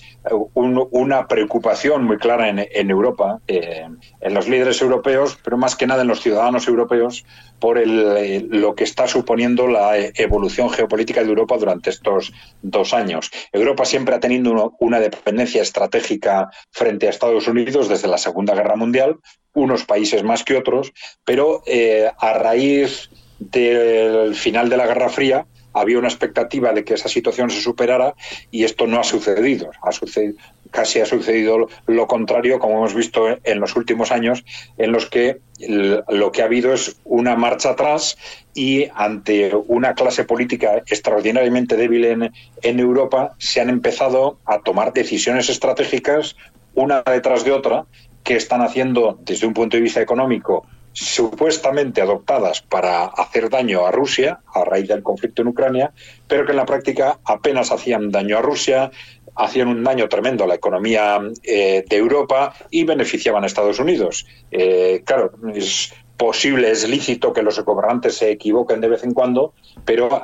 una preocupación muy clara en, Europa, eh, en los líderes europeos, pero más que nada en los ciudadanos europeos, por el, lo que está suponiendo la evolución geopolítica de Europa durante estos dos años. Europa siempre ha tenido una dependencia estratégica frente a Estados Unidos desde la Segunda Guerra Mundial, unos países más que otros, pero eh, a raíz del final de la Guerra Fría, había una expectativa de que esa situación se superara y esto no ha sucedido. Ha sucedido casi ha sucedido lo contrario, como hemos visto en los últimos años, en los que lo que ha habido es una marcha atrás y ante una clase política extraordinariamente débil en, en Europa se han empezado a tomar decisiones estratégicas una detrás de otra que están haciendo desde un punto de vista económico supuestamente adoptadas para hacer daño a Rusia a raíz del conflicto en Ucrania, pero que en la práctica apenas hacían daño a Rusia, hacían un daño tremendo a la economía eh, de Europa y beneficiaban a Estados Unidos. Eh, claro, es posible, es lícito que los gobernantes se equivoquen de vez en cuando, pero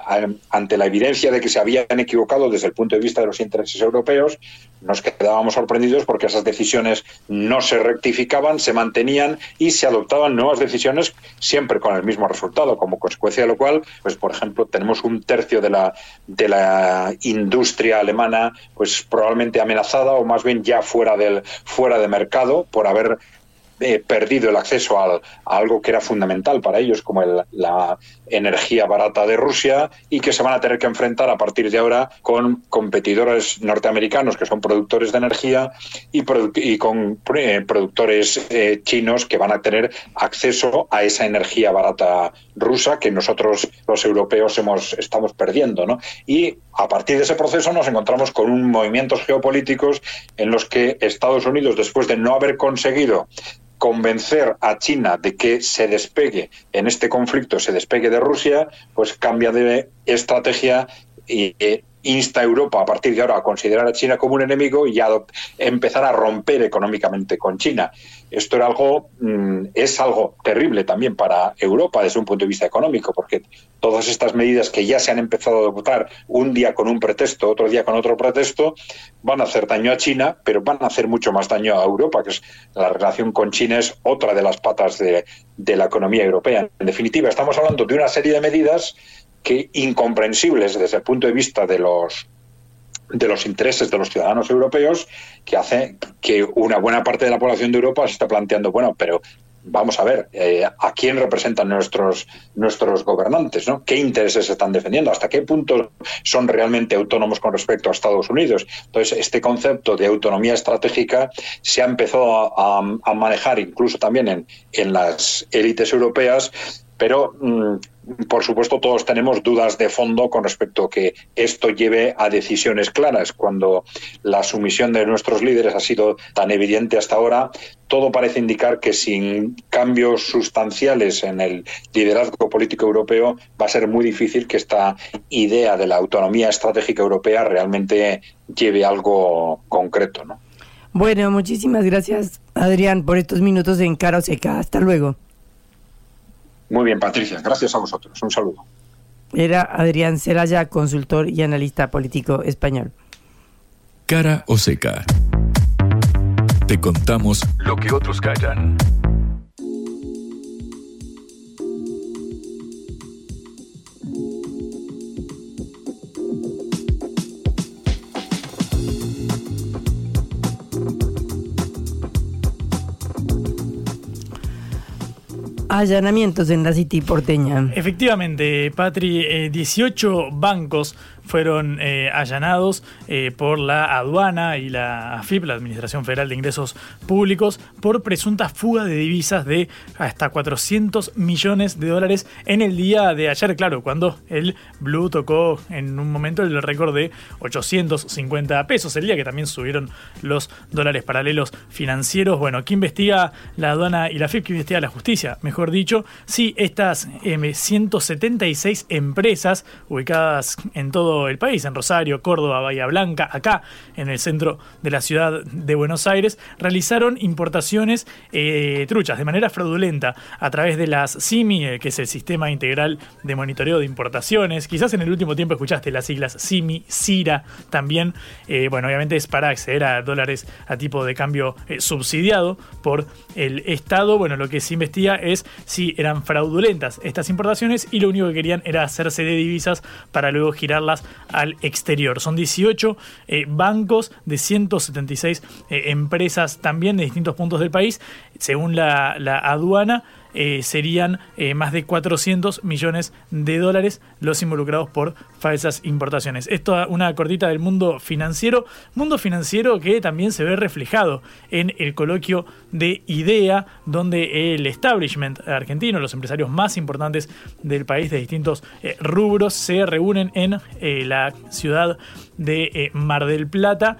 ante la evidencia de que se habían equivocado desde el punto de vista de los intereses europeos, nos quedábamos sorprendidos porque esas decisiones no se rectificaban, se mantenían y se adoptaban nuevas decisiones siempre con el mismo resultado, como consecuencia de lo cual, pues por ejemplo, tenemos un tercio de la de la industria alemana pues probablemente amenazada o más bien ya fuera del fuera de mercado por haber perdido el acceso a, algo que era fundamental para ellos, como la energía barata de Rusia, y que se van a tener que enfrentar a partir de ahora con competidores norteamericanos que son productores de energía y, con eh, productores eh, chinos que van a tener acceso a esa energía barata rusa que nosotros los europeos hemos, estamos perdiendo. ¿no? Y a partir de ese proceso nos encontramos con un movimientos geopolíticos en los que Estados Unidos, después de no haber conseguido convencer a China de que se despegue en este conflicto, se despegue de Rusia, pues cambia de estrategia y eh, insta a Europa a partir de ahora a considerar a China como un enemigo y a empezar a romper económicamente con China. Esto era algo, mm, es algo terrible también para Europa desde un punto de vista económico, porque todas estas medidas que ya se han empezado a adoptar un día con un pretexto, otro día con otro pretexto, van a hacer daño a China, pero van a hacer mucho más daño a Europa, que es la relación con China es otra de las patas de, de la economía europea. En definitiva, estamos hablando de una serie de medidas que incomprensibles desde el punto de vista de los de los intereses de los ciudadanos europeos que hace que una buena parte de la población de Europa se está planteando, bueno, pero vamos a ver, eh, ¿a quién representan nuestros, nuestros gobernantes? ¿no? ¿Qué intereses están defendiendo? ¿Hasta qué punto son realmente autónomos con respecto a Estados Unidos? Entonces, este concepto de autonomía estratégica se ha empezado a, manejar incluso también en, en las élites europeas pero mm, por supuesto todos tenemos dudas de fondo con respecto a que esto lleve a decisiones claras. Cuando la sumisión de nuestros líderes ha sido tan evidente hasta ahora, todo parece indicar que sin cambios sustanciales en el liderazgo político europeo va a ser muy difícil que esta idea de la autonomía estratégica europea realmente lleve algo concreto. ¿no? Bueno, muchísimas gracias Adrián por estos minutos en Cara Seca. Hasta luego. Muy bien, Patricia. Gracias a vosotros. Un saludo. Era Adrián Celaya, consultor y analista político español. Cara o seca. Te contamos lo que otros callan. Allanamientos en la City porteña. Efectivamente, Patri, 18 eh, bancos fueron eh, allanados eh, por la aduana y la AFIP, la Administración Federal de Ingresos Públicos, por presunta fuga de divisas de hasta 400 millones de dólares en el día de ayer, claro, cuando el Blue tocó en un momento el récord de 850 pesos, el día que también subieron los dólares paralelos financieros. Bueno, ¿qué investiga la aduana y la AFIP? ¿Qué investiga la justicia? Mejor dicho, si estas 176 em, empresas ubicadas en todo el país, en Rosario, Córdoba, Bahía Blanca, acá en el centro de la ciudad de Buenos Aires, realizaron importaciones eh, truchas de manera fraudulenta a través de las CIMI, eh, que es el Sistema Integral de Monitoreo de Importaciones. Quizás en el último tiempo escuchaste las siglas CIMI, CIRA también. Eh, bueno, obviamente es para acceder a dólares a tipo de cambio subsidiado por el Estado. Bueno, lo que se investiga es si eran fraudulentas estas importaciones y lo único que querían era hacerse de divisas para luego girarlas al exterior. Son 18 eh, bancos de 176 eh, empresas también de distintos puntos del país, según la, aduana. Eh, serían eh, más de 400 millones de dólares los involucrados por falsas importaciones. Esto una cortita del mundo financiero, mundo financiero que también se ve reflejado en el coloquio de IDEA, donde el establishment argentino, los empresarios más importantes del país de distintos eh, rubros, se reúnen en la ciudad de Mar del Plata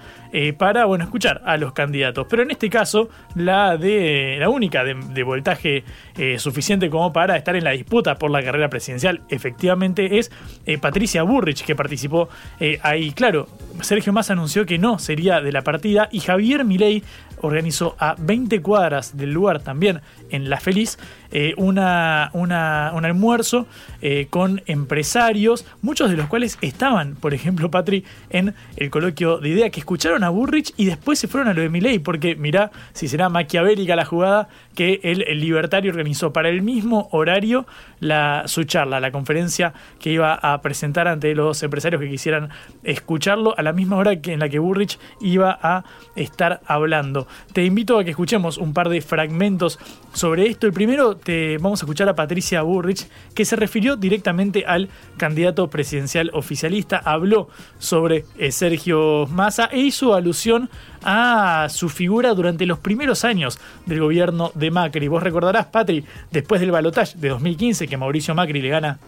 para bueno, escuchar a los candidatos. Pero en este caso, la de la única de, voltaje suficiente como para estar en la disputa por la carrera presidencial, efectivamente, es Patricia Burrich, que participó eh, ahí. Claro, Sergio Massa anunció que no sería de la partida y Javier Milei organizó a 20 cuadras del lugar también en La Feliz eh, una, un almuerzo eh, con empresarios, muchos de los cuales estaban, por ejemplo, Patri, en el coloquio de idea, que escucharon a Burrich y después se fueron a lo de Milei, porque mirá si será maquiavélica la jugada que el, libertario organizó para el mismo horario la, su charla, la conferencia que iba a presentar ante los empresarios que quisieran escucharlo a la misma hora que en la que Burrich iba a estar hablando. Te invito a que escuchemos un par de fragmentos sobre esto. El primero vamos a escuchar a Patricia Burrich, que se refirió directamente al candidato presidencial oficialista, habló sobre eh, Sergio Massa e hizo alusión a su figura durante los primeros años del gobierno de Macri. Vos recordarás, Patri, después del balotaje de 2015 que Mauricio Macri le gana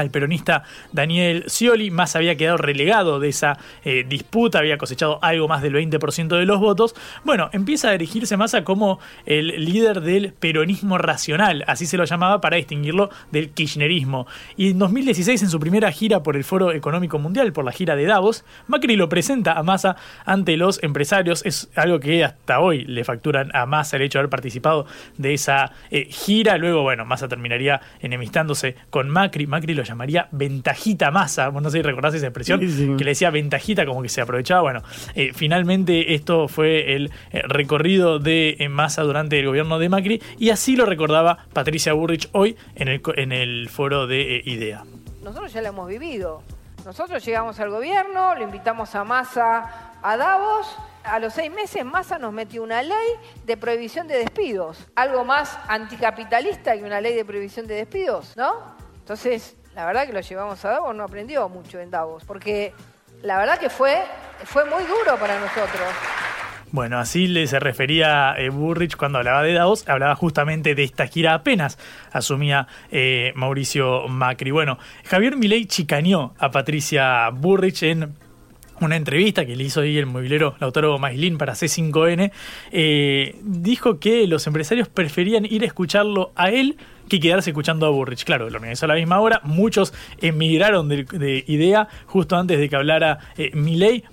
al peronista Daniel Scioli. Más había quedado relegado de esa eh, disputa, había cosechado algo más del 20% de los votos. Bueno, empieza a dirigirse Massa como el líder del peronismo racional, así se lo llamaba para distinguirlo del kirchnerismo. Y en 2016, en su primera gira por el Foro Económico Mundial, por la gira de Davos, Macri lo presenta a Massa ante los empresarios. Es algo que hasta hoy le facturan a Massa el hecho de haber participado de esa eh, gira. Luego, bueno, Massa terminaría enemistándose con Macri. Macri lo llamaría ventajita masa, no sé si recordás esa expresión, que le decía ventajita como que se aprovechaba. Bueno, eh, finalmente esto fue el eh, recorrido de eh, masa durante el gobierno de Macri y así lo recordaba Patricia Burrich hoy en el, en el foro de IDEA. Nosotros ya lo hemos vivido. Nosotros llegamos al gobierno, lo invitamos a Massa a Davos a los seis meses Massa nos metió una ley de prohibición de despidos. Algo más anticapitalista que una ley de prohibición de despidos, ¿no? Entonces, la verdad que lo llevamos a Davos, no aprendió mucho en Davos, porque la verdad que fue, fue muy duro para nosotros. Bueno, así le se refería eh, Burrich cuando hablaba de Davos, hablaba justamente de esta gira apenas asumía eh, Mauricio Macri. Bueno, Javier Milei chicaneó a Patricia Burrich en una entrevista que le hizo ahí el movilero Lautaro Maislin para C5N, eh, dijo que los empresarios preferían ir a escucharlo a él que quedarse escuchando a Burrich. Claro, lo organizó a la misma hora, muchos emigraron de, idea justo antes de que hablara eh.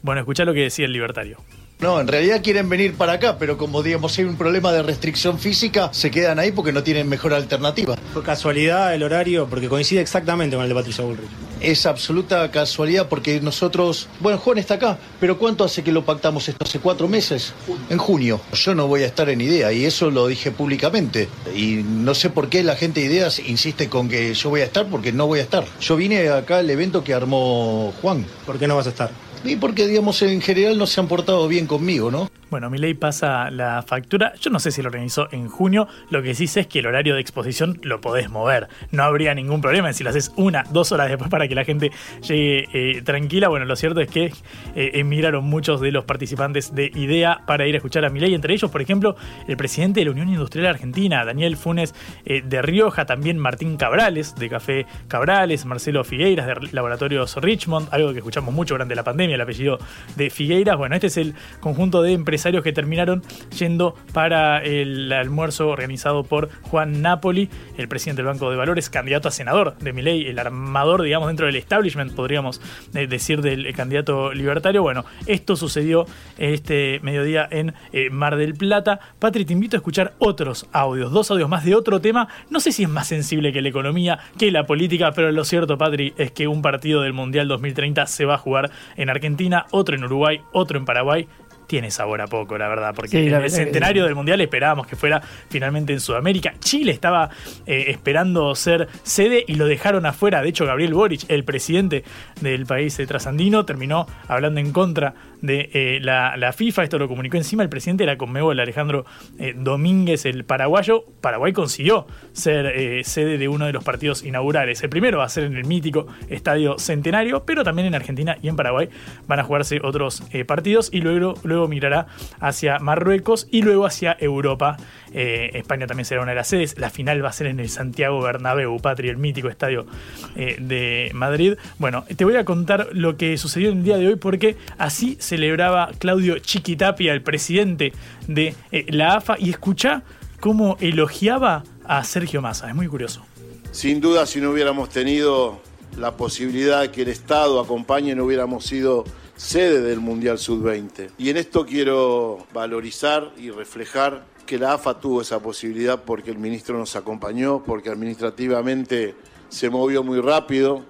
Bueno, escuchá lo que decía el libertario. No, en realidad quieren venir para acá, pero como digamos hay un problema de restricción física, se quedan ahí porque no tienen mejor alternativa. ¿Fue casualidad el horario? Porque coincide exactamente con el de Patricia Bullrich. Es absoluta casualidad porque nosotros, bueno, Juan está acá, pero ¿cuánto hace que lo pactamos esto? ¿Hace cuatro meses? En junio. Yo no voy a estar en idea y eso lo dije públicamente. Y no sé por qué la gente de ideas insiste con que yo voy a estar porque no voy a estar. Yo vine acá al evento que armó Juan. ¿Por qué no vas a estar? Y porque, digamos, en general no se han portado bien conmigo, ¿no? Bueno, mi ley pasa la factura. Yo no sé si lo organizó en junio. Lo que sí sé es que el horario de exposición lo podés mover. No habría ningún problema si lo haces una, dos horas después para que la gente llegue eh, tranquila. Bueno, lo cierto es que eh, emigraron muchos de los participantes de IDEA para ir a escuchar a mi ley. Entre ellos, por ejemplo, el presidente de la Unión Industrial Argentina, Daniel Funes eh, de Rioja, también Martín Cabrales de Café Cabrales, Marcelo Figueiras de Laboratorios Richmond, algo que escuchamos mucho durante la pandemia, el apellido de Figueiras. Bueno, este es el conjunto de empresarios que terminaron yendo para el almuerzo organizado por Juan Napoli, el presidente del Banco de Valores, candidato a senador de Milei, el armador, digamos, dentro del establishment, podríamos eh, decir, del candidato libertario. Bueno, esto sucedió este mediodía en eh, Mar del Plata. Patri, te invito a escuchar otros audios, dos audios más de otro tema. No sé si es más sensible que la economía, que la política, pero lo cierto, Patri, es que un partido del Mundial 2030 se va a jugar en Argentina, otro en Uruguay, otro en Paraguay tiene sabor a poco, la verdad, porque Sí, la en el que centenario del Mundial esperábamos que fuera finalmente en Sudamérica. Chile estaba eh, esperando ser sede y lo dejaron afuera. De hecho, Gabriel Boric, el presidente del país eh, trasandino, terminó hablando en contra de eh, la, la FIFA. Esto lo comunicó encima el presidente de la Conmebol, Alejandro eh, Domínguez, el paraguayo. Paraguay consiguió ser eh, sede de uno de los partidos inaugurales. El primero va a ser en el mítico Estadio Centenario, pero también en Argentina y en Paraguay van a jugarse otros eh, partidos y luego, luego mirará hacia Marruecos y luego hacia Europa. España también será una de las sedes. La final va a ser en el Santiago Bernabéu, Patri, el mítico estadio de Madrid. Bueno, te voy a contar lo que sucedió en el día de hoy porque así celebraba Claudio Chiquitapia, el presidente de eh, la AFA, y escucha cómo elogiaba a Sergio Massa. Es muy curioso. Sin duda, si no hubiéramos tenido la posibilidad de que el Estado acompañe, no hubiéramos sido sede del Mundial Sub-20. Y en esto quiero valorizar y reflejar que la AFA tuvo esa posibilidad porque el ministro nos acompañó, porque administrativamente se movió muy rápido.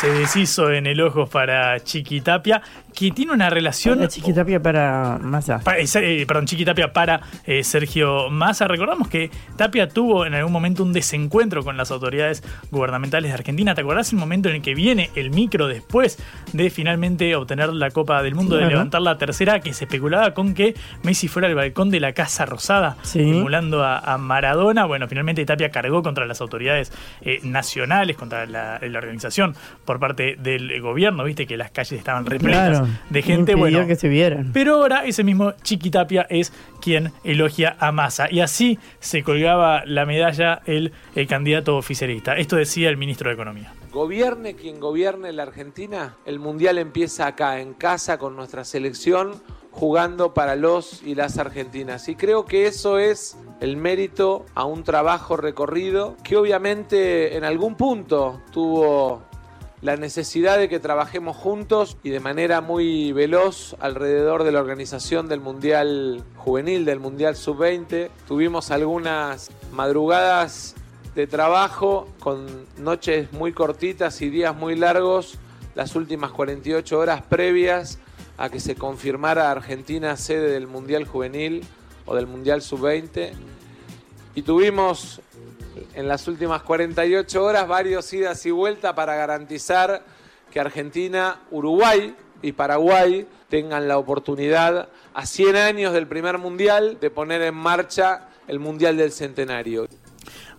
Se deshizo en elogios para Chiquitapia, que tiene una relación. Para Chiquitapia para Massa. Pa- eh, eh, perdón, Chiqui Tapia para eh, Sergio Massa. Recordamos que Tapia tuvo en algún momento un desencuentro con las autoridades gubernamentales de Argentina. ¿Te acordás el momento en el que viene el micro después de finalmente obtener la Copa del Mundo, de Claro. levantar la tercera, que se especulaba con que Messi fuera al balcón de la Casa Rosada, emulando a, a Maradona? Bueno, finalmente Tapia cargó contra las autoridades eh, nacionales, contra la, la organización por parte del gobierno. Viste que las calles estaban repletas Claro. De gente. Bueno, que se vieran. pero ahora ese mismo Chiquitapia es quien elogia a Massa. Y así se colgaba la medalla el, el candidato oficialista. Esto decía el ministro de Economía. Gobierne quien gobierne la Argentina, el Mundial empieza acá, en casa, con nuestra selección, jugando para los y las argentinas. Y creo que eso es el mérito a un trabajo recorrido que obviamente en algún punto tuvo la necesidad de que trabajemos juntos y de manera muy veloz alrededor de la organización del Mundial Juvenil, del Mundial Sub-20. Tuvimos algunas madrugadas de trabajo con noches muy cortitas y días muy largos, las últimas 48 horas previas a que se confirmara Argentina sede del Mundial Juvenil o del Mundial Sub-20. Y tuvimos en las últimas 48 horas varios idas y vueltas para garantizar que Argentina, Uruguay y Paraguay tengan la oportunidad a 100 años del primer mundial de poner en marcha el Mundial del Centenario.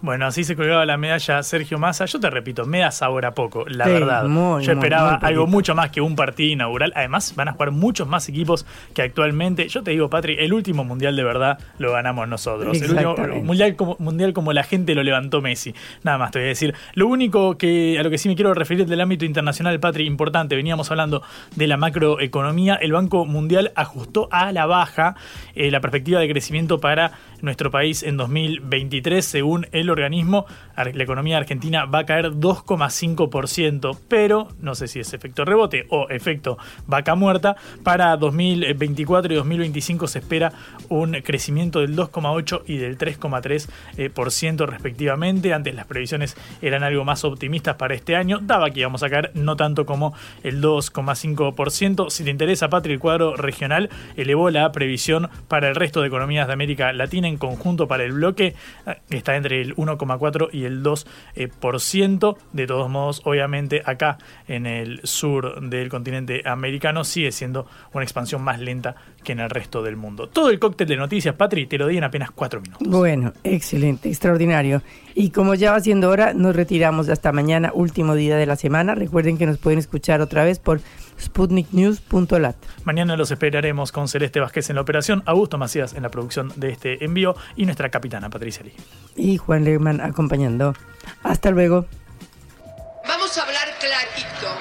Bueno, así se colgaba la medalla Sergio Massa. Yo te repito, me da sabor a poco, la Sí, verdad. muy, Yo esperaba muy algo mucho más que un partido inaugural. Además, van a jugar muchos más equipos que actualmente. Yo te digo, Patri, el último mundial de verdad lo ganamos nosotros. El último Exactamente. mundial como, mundial como la gente lo levantó Messi. Nada más te voy a decir. Lo único que a lo que sí me quiero referir del ámbito internacional, Patri, importante. Veníamos hablando de la macroeconomía. El Banco Mundial ajustó a la baja eh, la perspectiva de crecimiento para nuestro país en 2023, según el organismo. La economía argentina va a caer 2,5%, pero no sé si es efecto rebote o efecto vaca muerta. Para 2024 y 2025 se espera un crecimiento del 2,8 y del 3,3% eh, respectivamente. Antes las previsiones eran algo más optimistas para este año. Daba que íbamos a caer no tanto como el 2,5%. Si te interesa, Patri, el cuadro regional elevó la previsión para el resto de economías de América Latina en conjunto para el bloque. eh, que Está entre el 1,4 y el 2%. eh, por ciento. De todos modos, obviamente, acá en el sur del continente americano sigue siendo una expansión más lenta que en el resto del mundo. Todo el cóctel de noticias, Patri, te lo di en apenas cuatro minutos. Bueno, excelente, extraordinario. Y como ya va siendo hora, nos retiramos hasta mañana, último día de la semana. Recuerden que nos pueden escuchar otra vez por sputniknews.lat. Mañana los esperaremos con Celeste Vázquez en la operación, Augusto Macías en la producción de este envío y nuestra capitana Patricia Lee. Y Juan Lehmann acompañando. Hasta luego. Vamos a hablar clarito.